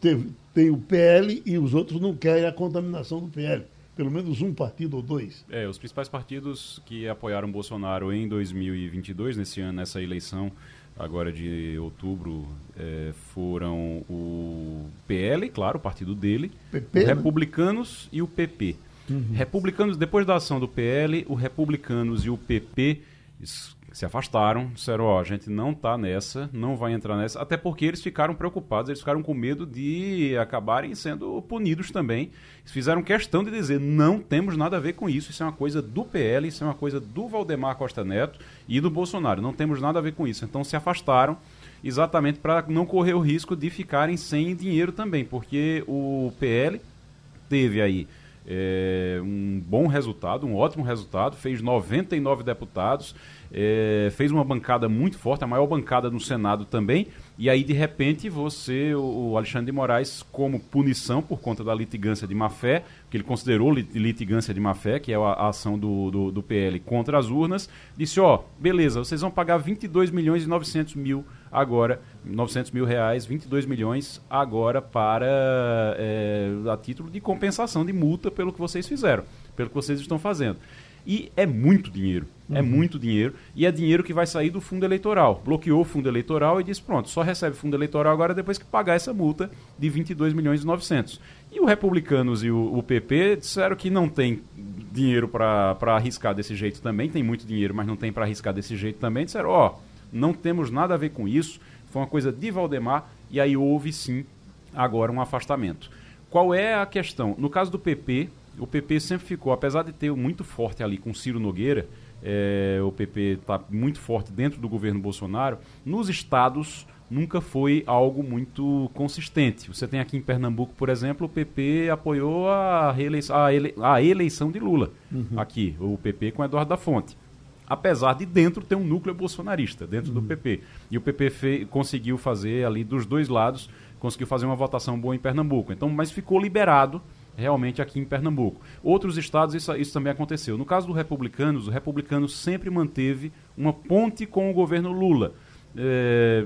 Teve, tem o PL e os outros não querem a contaminação do PL pelo menos um partido ou dois. É, os principais partidos que apoiaram Bolsonaro em 2022, nesse ano, nessa eleição agora de outubro, é, foram o PL, claro, o partido dele, PP, o né? Republicanos e o PP. Uhum. Republicanos, depois da ação do PL, o Republicanos e o PP se afastaram, disseram, ó, oh, a gente não tá nessa, não vai entrar nessa, até porque eles ficaram preocupados, eles ficaram com medo de acabarem sendo punidos também. Fizeram questão de dizer, não temos nada a ver com isso, isso é uma coisa do PL, isso é uma coisa do Valdemar Costa Neto e do Bolsonaro, não temos nada a ver com isso. Então se afastaram exatamente para não correr o risco de ficarem sem dinheiro também, porque o PL teve aí é, um bom resultado, um ótimo resultado, fez 99 deputados, é, fez uma bancada muito forte, a maior bancada no Senado também, e aí de repente você, o Alexandre de Moraes, como punição por conta da litigância de má-fé, que ele considerou litigância de má-fé, que é a, ação do, do, do, PL contra as urnas, disse, ó, beleza, vocês vão pagar 22 milhões e 900 mil agora, 900 mil reais, 22 milhões agora para, é, a título de compensação de multa pelo que vocês fizeram, pelo que vocês estão fazendo. E é muito dinheiro. É uhum. É muito dinheiro. E é dinheiro que vai sair do fundo eleitoral. Bloqueou o fundo eleitoral e disse: pronto, só recebe fundo eleitoral agora depois que pagar essa multa de 22 milhões e 900. E o Republicanos e o, o PP disseram que não tem dinheiro para arriscar desse jeito também. Tem muito dinheiro, mas não tem para arriscar desse jeito também. Disseram: ó, oh, não temos nada a ver com isso. Foi uma coisa de Valdemar. E aí houve sim agora um afastamento. Qual é a questão? No caso do PP, o PP sempre ficou, apesar de ter muito forte ali com Ciro Nogueira, é, o PP está muito forte dentro do governo Bolsonaro, nos estados nunca foi algo muito consistente. Você tem aqui em Pernambuco, por exemplo, o PP apoiou a, reeleição, a, ele, a eleição de Lula. Uhum. Aqui, o PP com Eduardo da Fonte. Apesar de dentro ter um núcleo bolsonarista, dentro uhum. do PP. E o PP fe, conseguiu fazer ali dos dois lados, conseguiu fazer uma votação boa em Pernambuco. Então, mas ficou liberado realmente aqui em Pernambuco. Outros estados isso, isso também aconteceu. No caso do Republicanos, o Republicano sempre manteve uma ponte com o governo Lula. É,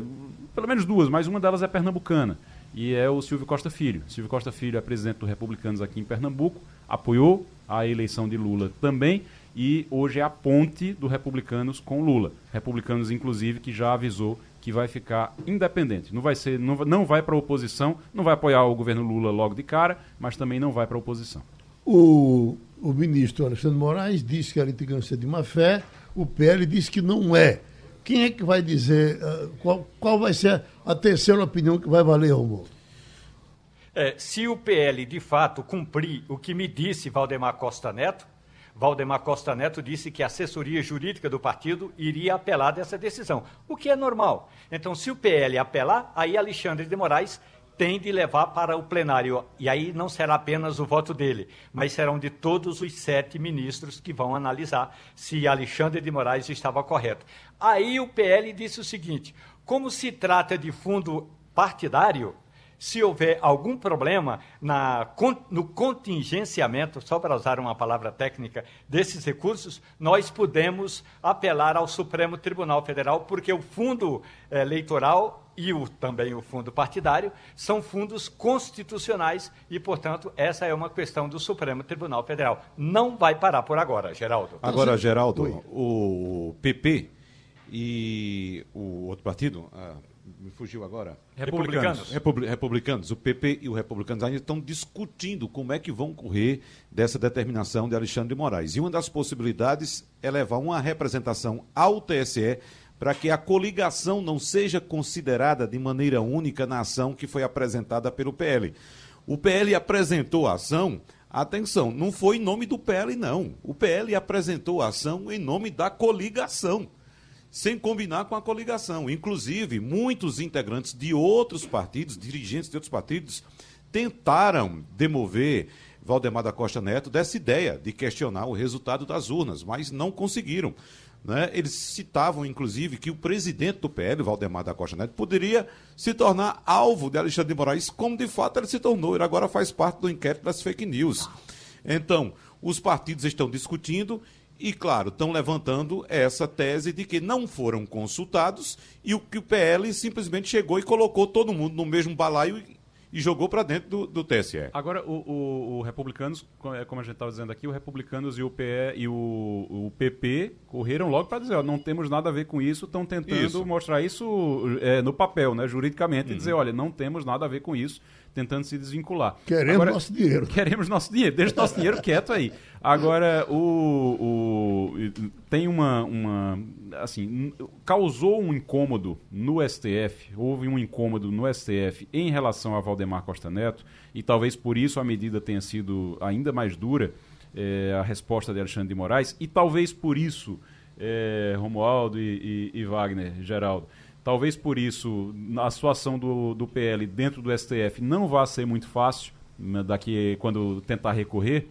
pelo menos duas, mas uma delas é pernambucana. E é o Silvio Costa Filho. Silvio Costa Filho é presidente do Republicanos aqui em Pernambuco, apoiou a eleição de Lula também e hoje é a ponte do Republicanos com Lula. Republicanos, inclusive, que já avisou que vai ficar independente. Não vai ser, não, não vai para a oposição, não vai apoiar o governo Lula logo de cara, mas também não vai para a oposição. O, o ministro Alexandre Moraes disse que a litigância é de má fé, o PL disse que não é. Quem é que vai dizer uh, qual, qual vai ser a terceira opinião que vai valer, Romulo? É, se o PL de fato cumprir o que me disse Valdemar Costa Neto, Valdemar Costa Neto disse que a assessoria jurídica do partido iria apelar dessa decisão, o que é normal. Então, se o PL apelar, aí Alexandre de Moraes tem de levar para o plenário. E aí não será apenas o voto dele, mas serão de todos os sete ministros que vão analisar se Alexandre de Moraes estava correto. Aí o PL disse o seguinte: como se trata de fundo partidário, se houver algum problema na, no contingenciamento, só para usar uma palavra técnica, desses recursos, nós podemos apelar ao Supremo Tribunal Federal, porque o fundo eh, eleitoral e o, também o fundo partidário são fundos constitucionais e, portanto, essa é uma questão do Supremo Tribunal Federal. Não vai parar por agora, Geraldo. Agora, Geraldo, o PP e o outro partido. Ah, me fugiu agora. Republicanos. Republicanos. Republicanos. O PP e o Republicanos ainda estão discutindo como é que vão correr dessa determinação de Alexandre de Moraes. E uma das possibilidades é levar uma representação ao TSE para que a coligação não seja considerada de maneira única na ação que foi apresentada pelo PL. O PL apresentou a ação, atenção, não foi em nome do PL, não. O PL apresentou a ação em nome da coligação sem combinar com a coligação. Inclusive, muitos integrantes de outros partidos, dirigentes de outros partidos, tentaram demover Valdemar da Costa Neto dessa ideia de questionar o resultado das urnas, mas não conseguiram. Né? Eles citavam, inclusive, que o presidente do PL, Valdemar da Costa Neto, poderia se tornar alvo de Alexandre de Moraes, como de fato ele se tornou. Ele agora faz parte do inquérito das fake news. Então, os partidos estão discutindo e, claro, estão levantando essa tese de que não foram consultados e o que o PL simplesmente chegou e colocou todo mundo no mesmo balaio e jogou para dentro do, do, TSE. Agora, o, o, o, Republicanos, é, como a gente estava dizendo aqui, o Republicanos e o, PE, e o, o PP correram logo para dizer, ó, não temos nada a ver com isso, estão tentando isso. mostrar isso é, no papel, né, juridicamente, uhum. e dizer, olha, não temos nada a ver com isso, tentando se desvincular. Queremos Agora, nosso dinheiro. Queremos nosso dinheiro, deixa o nosso dinheiro quieto aí. Agora, o, o, tem uma, uma. Assim, causou um incômodo no STF, houve um incômodo no STF em relação a Valdemar Costa Neto, e talvez por isso a medida tenha sido ainda mais dura, é, a resposta de Alexandre de Moraes, e talvez por isso, é, Romualdo e, e, e Wagner, Geraldo Talvez por isso a situação do, do PL dentro do STF não vá ser muito fácil né, daqui quando tentar recorrer,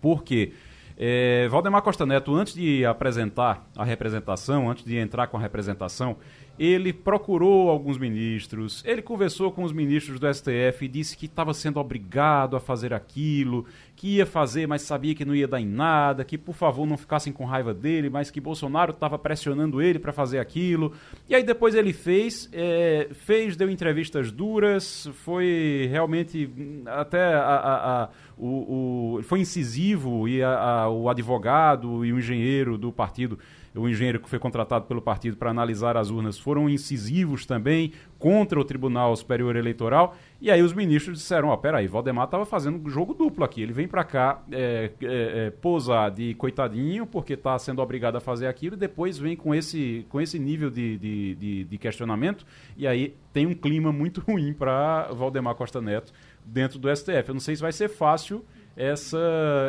porque é, Valdemar Costa Neto, antes de apresentar a representação, antes de entrar com a representação, ele procurou alguns ministros, ele conversou com os ministros do STF e disse que estava sendo obrigado a fazer aquilo, que ia fazer, mas sabia que não ia dar em nada, que por favor não ficassem com raiva dele, mas que Bolsonaro estava pressionando ele para fazer aquilo. E aí depois ele fez, é, fez, deu entrevistas duras, foi realmente até a, a, a, o, o, foi incisivo e o advogado e o engenheiro do partido o engenheiro que foi contratado pelo partido para analisar as urnas foram incisivos também contra o Tribunal Superior Eleitoral. E aí os ministros disseram: Ó, oh, peraí, Valdemar estava fazendo jogo duplo aqui. Ele vem para cá é, é, é, posar de coitadinho porque está sendo obrigado a fazer aquilo e depois vem com esse, com esse nível de, de, de, de questionamento. E aí tem um clima muito ruim para Valdemar Costa Neto dentro do STF. Eu não sei se vai ser fácil essa,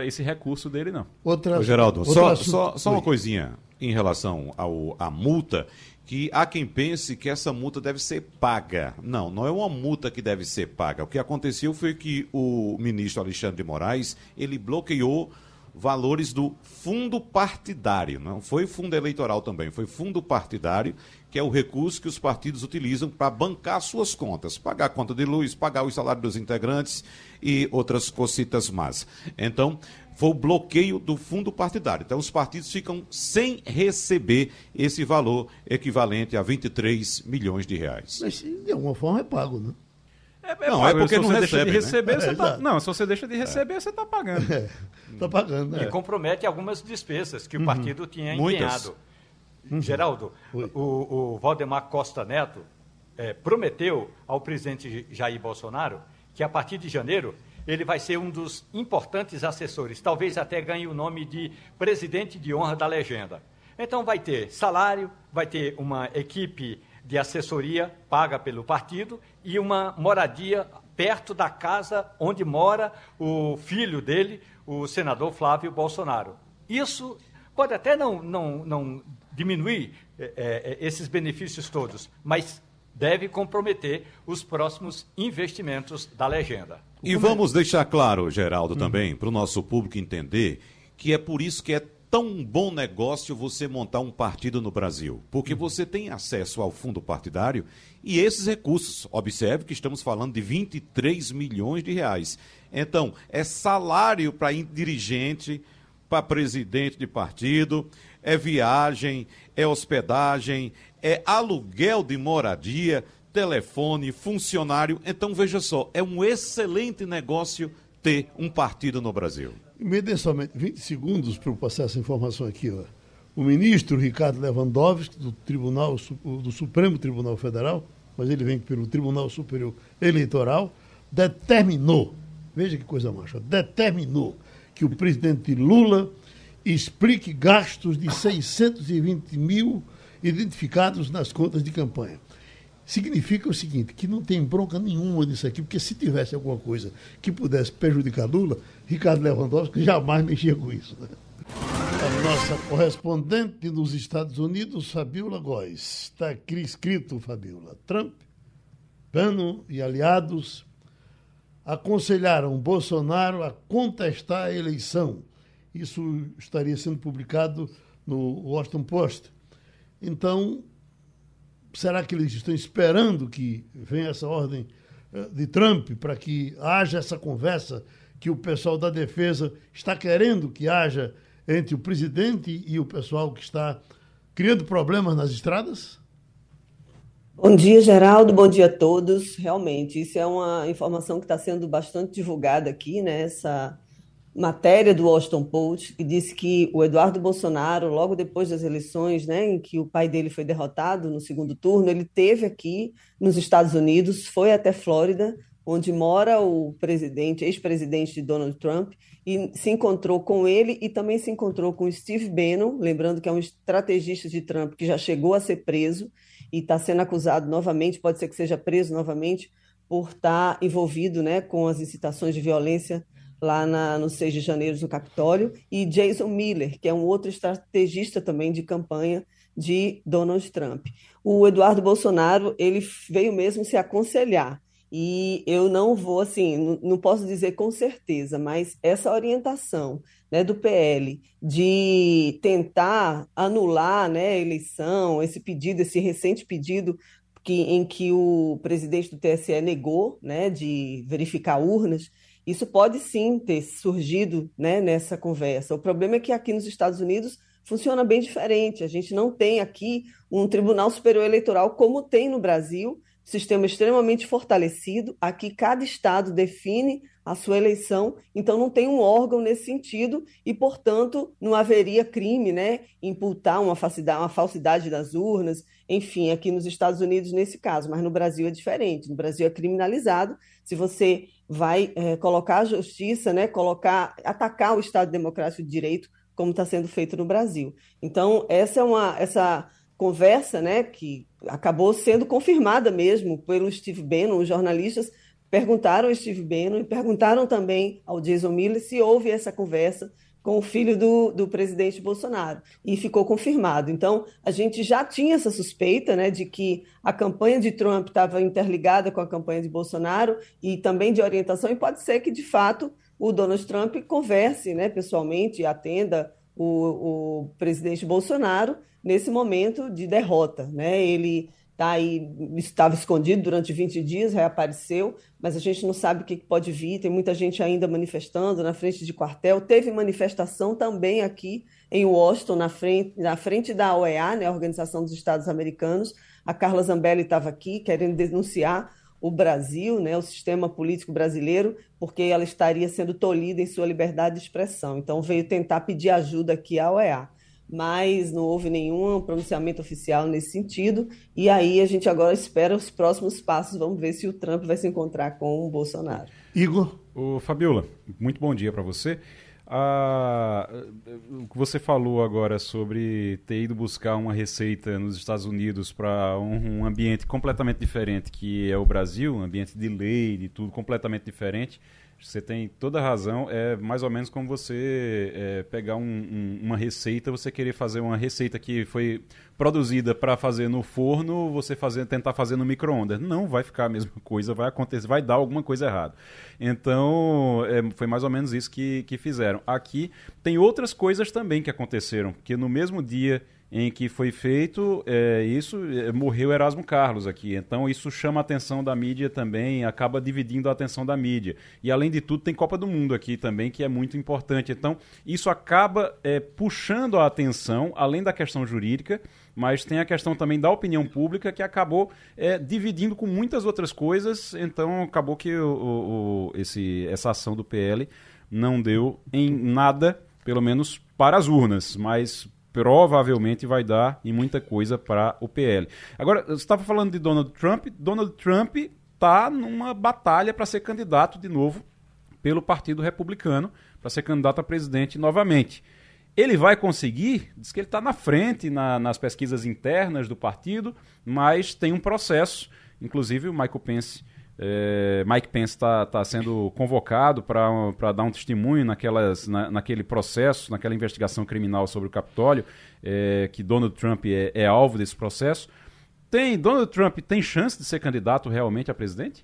esse recurso dele, não. Outra, Ô, Geraldo, outra só, só, só uma coisinha em relação ao, à multa que há quem pense que essa multa deve ser paga. Não, não é uma multa que deve ser paga. O que aconteceu foi que o ministro Alexandre de Moraes, ele bloqueou valores do fundo partidário, não foi fundo eleitoral também, foi fundo partidário, que é o recurso que os partidos utilizam para bancar suas contas, pagar a conta de luz, pagar o salário dos integrantes e outras cositas más. Então, foi o bloqueio do fundo partidário. Então, os partidos ficam sem receber esse valor equivalente a 23 milhões de reais. Mas, de alguma forma, é pago, né? É, é não, é porque não recebe, deixa de receber, né? você é, tá... Não, se você deixa de receber, é. você está pagando. Está é, pagando, né? E compromete algumas despesas que uhum. o partido tinha empenhado. Uhum. Geraldo, o, o, Valdemar Costa Neto é, prometeu ao presidente Jair Bolsonaro que a partir de janeiro ele vai ser um dos importantes assessores, talvez até ganhe o nome de presidente de honra da legenda. Então vai ter salário, vai ter uma equipe de assessoria paga pelo partido e uma moradia perto da casa onde mora o filho dele, o senador Flávio Bolsonaro. Isso pode até não, não, não diminuir é, é, esses benefícios todos, mas deve comprometer os próximos investimentos da legenda. E vamos deixar claro, Geraldo, também, para o nosso público entender que é por isso que é tão bom negócio você montar um partido no Brasil, porque você tem acesso ao fundo partidário e esses recursos, observe que estamos falando de 23 milhões de reais. Então, é salário para dirigente, para presidente de partido, é viagem, é hospedagem, é aluguel de moradia, telefone, funcionário. Então, veja só, é um excelente negócio ter um partido no Brasil. Me dê somente 20 segundos para eu passar essa informação aqui. Ó. O ministro Ricardo Lewandowski, do, Tribunal, do Supremo Tribunal Federal, mas ele vem pelo Tribunal Superior Eleitoral, determinou, veja que coisa macha, determinou que o presidente Lula explique gastos de 620 mil identificados nas contas de campanha. Significa o seguinte, que não tem bronca nenhuma nisso aqui, porque se tivesse alguma coisa que pudesse prejudicar Lula, Ricardo Lewandowski jamais mexia com isso. Né? A nossa correspondente nos Estados Unidos, Fabiola Góes. Está aqui escrito, Fabiola. Trump, Bannon e aliados aconselharam Bolsonaro a contestar a eleição. Isso estaria sendo publicado no Washington Post. Então, será que eles estão esperando que venha essa ordem eh, de Trump para que haja essa conversa que o pessoal da defesa está querendo que haja entre o presidente e o pessoal que está criando problemas nas estradas? Bom dia, Geraldo. Bom dia a todos. Realmente, isso é uma informação que está sendo bastante divulgada aqui, né? Essa matéria do Washington Post que disse que o Eduardo Bolsonaro, logo depois das eleições, né, em que o pai dele foi derrotado no segundo turno, ele teve aqui nos Estados Unidos, foi até Flórida, onde mora o presidente, ex-presidente Donald Trump, e se encontrou com ele e também se encontrou com Steve Bannon, lembrando que é um estrategista de Trump que já chegou a ser preso e está sendo acusado novamente, pode ser que seja preso novamente por estar tá envolvido, né, com as incitações de violência lá na, no 6 de janeiro no Capitólio, e Jason Miller, que é um outro estrategista também de campanha de Donald Trump. O Eduardo Bolsonaro, ele veio mesmo se aconselhar, e eu não vou, assim, não posso dizer com certeza, mas essa orientação né, do PL de tentar anular né, a eleição, esse pedido, esse recente pedido que, em que o presidente do TSE negou né, de verificar urnas, isso pode sim ter surgido né, nessa conversa. O problema é que aqui nos Estados Unidos funciona bem diferente. A gente não tem aqui um Tribunal Superior Eleitoral como tem no Brasil, sistema extremamente fortalecido. Aqui cada estado define a sua eleição, então não tem um órgão nesse sentido e, portanto, não haveria crime, né, imputar uma falsidade, uma falsidade das urnas, enfim, aqui nos Estados Unidos nesse caso, mas no Brasil é diferente. No Brasil é criminalizado. Se você vai é, colocar a justiça, né, colocar, atacar o Estado Democrático de Direito, como está sendo feito no Brasil. Então, essa é uma essa conversa, né, que acabou sendo confirmada mesmo pelo Steve Bannon, os jornalistas perguntaram ao Steve Bannon e perguntaram também ao Jason Miller se houve essa conversa com o filho do, do presidente Bolsonaro. E ficou confirmado. Então, a gente já tinha essa suspeita né, de que a campanha de Trump estava interligada com a campanha de Bolsonaro e também de orientação, e pode ser que, de fato, o Donald Trump converse né, pessoalmente, atenda o, o presidente Bolsonaro nesse momento de derrota. Né? Ele tá aí, estava escondido durante 20 dias, reapareceu, mas a gente não sabe o que pode vir. Tem muita gente ainda manifestando na frente de quartel. Teve manifestação também aqui em Washington, na frente, na frente da OEA, né, Organização dos Estados Americanos. A Carla Zambelli estava aqui querendo denunciar o Brasil, né, o sistema político brasileiro, porque ela estaria sendo tolhida em sua liberdade de expressão. Então veio tentar pedir ajuda aqui à OEA mas não houve nenhum pronunciamento oficial nesse sentido. E aí a gente agora espera os próximos passos. Vamos ver se o Trump vai se encontrar com o Bolsonaro. Igor? O Fabiola, muito bom dia para você. Ah, o que você falou agora sobre ter ido buscar uma receita nos Estados Unidos para um, um, ambiente completamente diferente que é o Brasil, um ambiente de lei, de tudo completamente diferente. Você tem toda a razão. É mais ou menos como você é, pegar um, um, uma receita, você querer fazer uma receita que foi produzida para fazer no forno, você fazer, tentar fazer no micro-ondas. Não vai ficar a mesma coisa, vai acontecer, vai dar alguma coisa errada. Então, é, foi mais ou menos isso que, que fizeram. Aqui tem outras coisas também que aconteceram, que no mesmo dia em que foi feito é, isso, é, morreu Erasmo Carlos aqui. Então isso chama a atenção da mídia também, acaba dividindo a atenção da mídia. E além de tudo, tem Copa do Mundo aqui também, que é muito importante. Então isso acaba é, puxando a atenção, além da questão jurídica, mas tem a questão também da opinião pública que acabou dividindo com muitas outras coisas. Então acabou que o, o, esse, essa ação do PL não deu em nada, pelo menos para as urnas, mas provavelmente vai dar em muita coisa para o PL. Agora, você estava falando de Donald Trump. Donald Trump está numa batalha para ser candidato de novo pelo Partido Republicano, para ser candidato a presidente novamente. Ele vai conseguir? Diz que ele está na frente na, nas pesquisas internas do partido, mas tem um processo. Inclusive, o Michael Pence é, Mike Pence está tá sendo convocado para dar um testemunho naquelas, na, naquele processo, naquela investigação criminal sobre o Capitólio, é, que Donald Trump é, é, alvo desse processo. Tem Donald Trump tem chance de ser candidato realmente a presidente?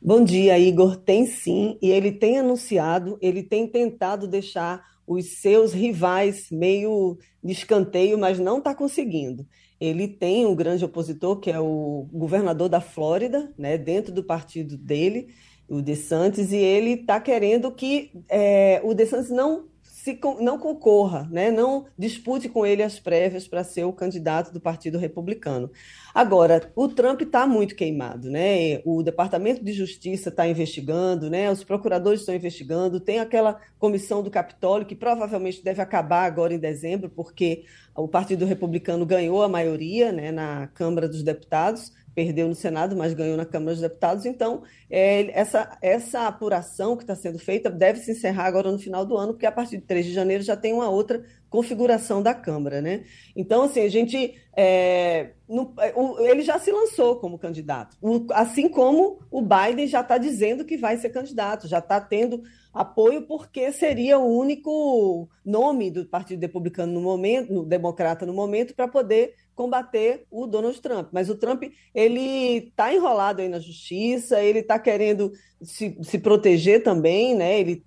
Bom dia, Igor. Tem sim, e ele tem anunciado, ele tem tentado deixar os seus rivais meio de escanteio, mas não está conseguindo ele tem um grande opositor, que é o governador da Flórida, né, dentro do partido dele, o DeSantis, e ele está querendo que é, o DeSantis não se, não concorra, né? não dispute com ele as prévias para ser o candidato do Partido Republicano. Agora, o Trump está muito queimado, né? o Departamento de Justiça está investigando, né? os procuradores estão investigando, tem aquela comissão do Capitólio que provavelmente deve acabar agora em dezembro, porque o Partido Republicano ganhou a maioria né, na Câmara dos Deputados perdeu no Senado, mas ganhou na Câmara dos Deputados. Então, é, essa, essa apuração que está sendo feita deve se encerrar agora no final do ano, porque a partir de 3 de janeiro já tem uma outra configuração da Câmara. Né? Então, assim, a gente. É, no, ele já se lançou como candidato, assim como o Biden já está dizendo que vai ser candidato, já está tendo apoio porque seria o único nome do Partido Republicano no momento, no Democrata no momento, para poder combater o Donald Trump. Mas o Trump ele está enrolado aí na justiça, ele está querendo se, se proteger também, né? Ele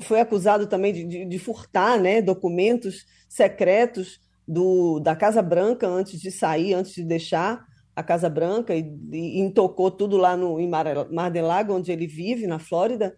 foi acusado também de, de, de furtar, né, documentos secretos do, da Casa Branca antes de sair, antes de deixar a Casa Branca e, e intocou tudo lá no em Mar, Mar del Lago, onde ele vive, na Flórida.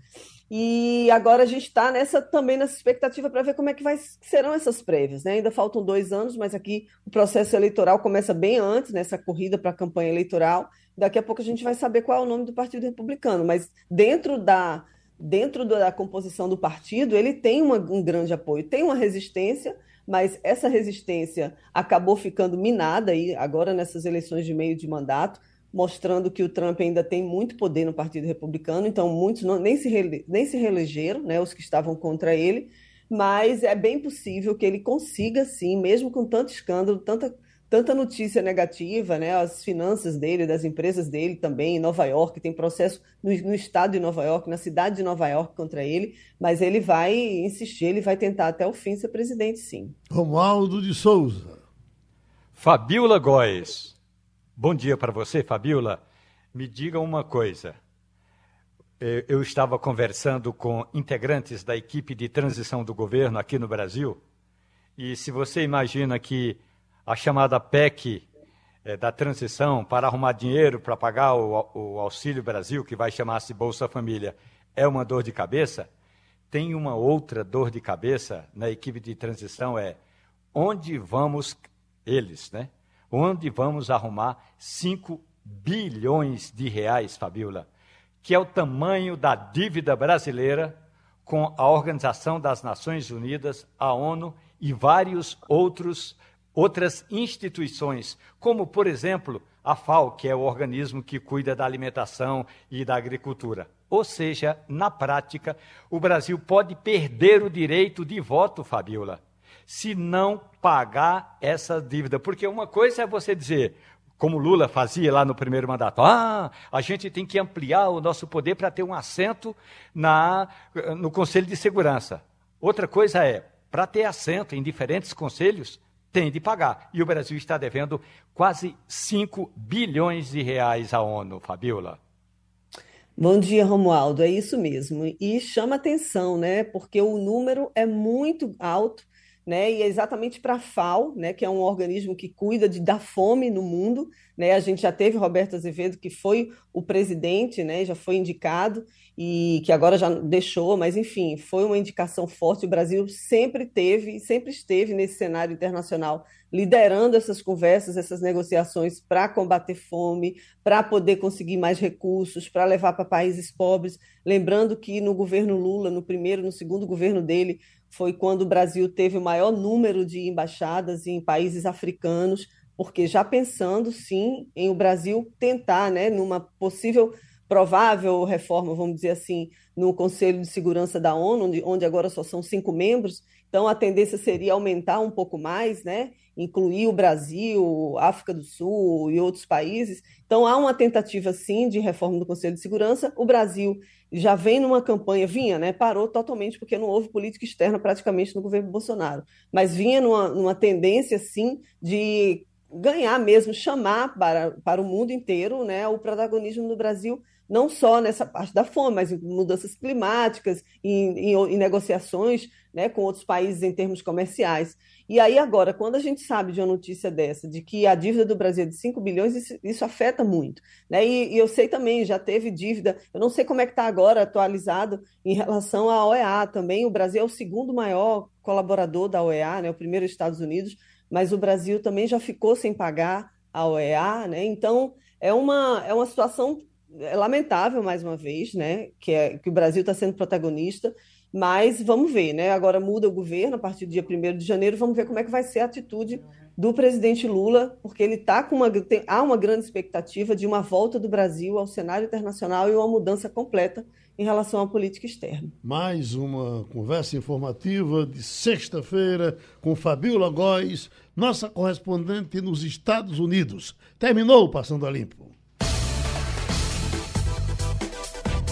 E agora a gente está nessa também nessa expectativa para ver como é que vai, serão essas prévias. Né? Ainda faltam dois anos, mas aqui o processo eleitoral começa bem antes, nessa corrida para a campanha eleitoral. Daqui a pouco a gente vai saber qual é o nome do Partido Republicano, mas dentro da, dentro da composição do partido, ele tem uma, um grande apoio, tem uma resistência, mas essa resistência acabou ficando minada aí agora nessas eleições de meio de mandato mostrando que o Trump ainda tem muito poder no Partido Republicano, então muitos não, nem, se rele, nem se reelegeram, né, os que estavam contra ele, mas é bem possível que ele consiga, sim, mesmo com tanto escândalo, tanta, tanta notícia negativa, né? As finanças dele, das empresas dele também, em Nova York, tem processo no, no, estado de Nova York, na cidade de Nova York contra ele, mas ele vai insistir, ele vai tentar até o fim ser presidente, sim. Romualdo de Souza. Fabiola Góes. Bom dia para você, Fabiola. Me diga uma coisa. Eu estava conversando com integrantes da equipe de transição do governo aqui no Brasil, e se você imagina que a chamada PEC é, da transição para arrumar dinheiro para pagar o, o Auxílio Brasil, que vai chamar-se Bolsa Família, é uma dor de cabeça, tem uma outra dor de cabeça na equipe de transição, é onde vamos, eles, né? Onde vamos arrumar 5 bilhões de reais, Fabiola, que é o tamanho da dívida brasileira com a Organização das Nações Unidas, a ONU e vários outros outras instituições, como, por exemplo, a FAO, que é o organismo que cuida da alimentação e da agricultura. Ou seja, na prática, o Brasil pode perder o direito de voto, Fabiola, se não pagar essa dívida. Porque uma coisa é você dizer, como Lula fazia lá no primeiro mandato, ah, a gente tem que ampliar o nosso poder para ter um assento na, no Conselho de Segurança. Outra coisa é, para ter assento em diferentes conselhos, tem de pagar. E o Brasil está devendo quase 5 bilhões de reais à ONU, Fabiola. Bom dia, Romualdo. É isso mesmo. E chama atenção, né? Porque o número é muito alto, né? E é exatamente para a FAO, né? Que é um organismo que cuida de dar fome no mundo, né? A gente já teve Roberto Azevedo, que foi o presidente, né? Já foi indicado e que agora já deixou, mas enfim, foi uma indicação forte. O Brasil sempre teve, sempre esteve nesse cenário internacional, liderando essas conversas, essas negociações para combater fome, para poder conseguir mais recursos, para levar para países pobres. Lembrando que no governo Lula, no primeiro, no segundo governo dele, foi quando o Brasil teve o maior número de embaixadas em países africanos, porque já pensando sim em o Brasil tentar, né, numa possível provável reforma, vamos dizer assim, no Conselho de Segurança da ONU, onde, onde agora só são cinco membros. Então, a tendência seria aumentar um pouco mais, né? incluir o Brasil, África do Sul e outros países. Então, há uma tentativa, sim, de reforma do Conselho de Segurança. O Brasil já vem numa campanha, vinha, né? parou totalmente, porque não houve política externa praticamente no governo Bolsonaro, mas vinha numa, numa tendência, sim, de ganhar mesmo, chamar para, para o mundo inteiro né, o protagonismo do Brasil não só nessa parte da fome, mas em mudanças climáticas, em, em, em, negociações né, com outros países em termos comerciais. E aí, agora, quando a gente sabe de uma notícia dessa, de que a dívida do Brasil é de 5 bilhões, isso, isso afeta muito. Né? E, e, eu sei também, já teve dívida, eu não sei como é que está agora atualizado em relação à OEA também. O Brasil é o segundo maior colaborador da OEA, né, o primeiro é Estados Unidos, mas o Brasil também já ficou sem pagar a OEA, né? Então, é uma, é uma situação é lamentável mais uma vez, né, que, é, que o Brasil está sendo protagonista, mas vamos ver, né? Agora muda o governo a partir do dia 1 de janeiro, vamos ver como é que vai ser a atitude do presidente Lula, porque ele está com uma tem, há uma grande expectativa de uma volta do Brasil ao cenário internacional e uma mudança completa em relação à política externa. Mais uma conversa informativa de sexta-feira com Fabiola Góes, nossa correspondente nos Estados Unidos. Terminou Passando a Limpo.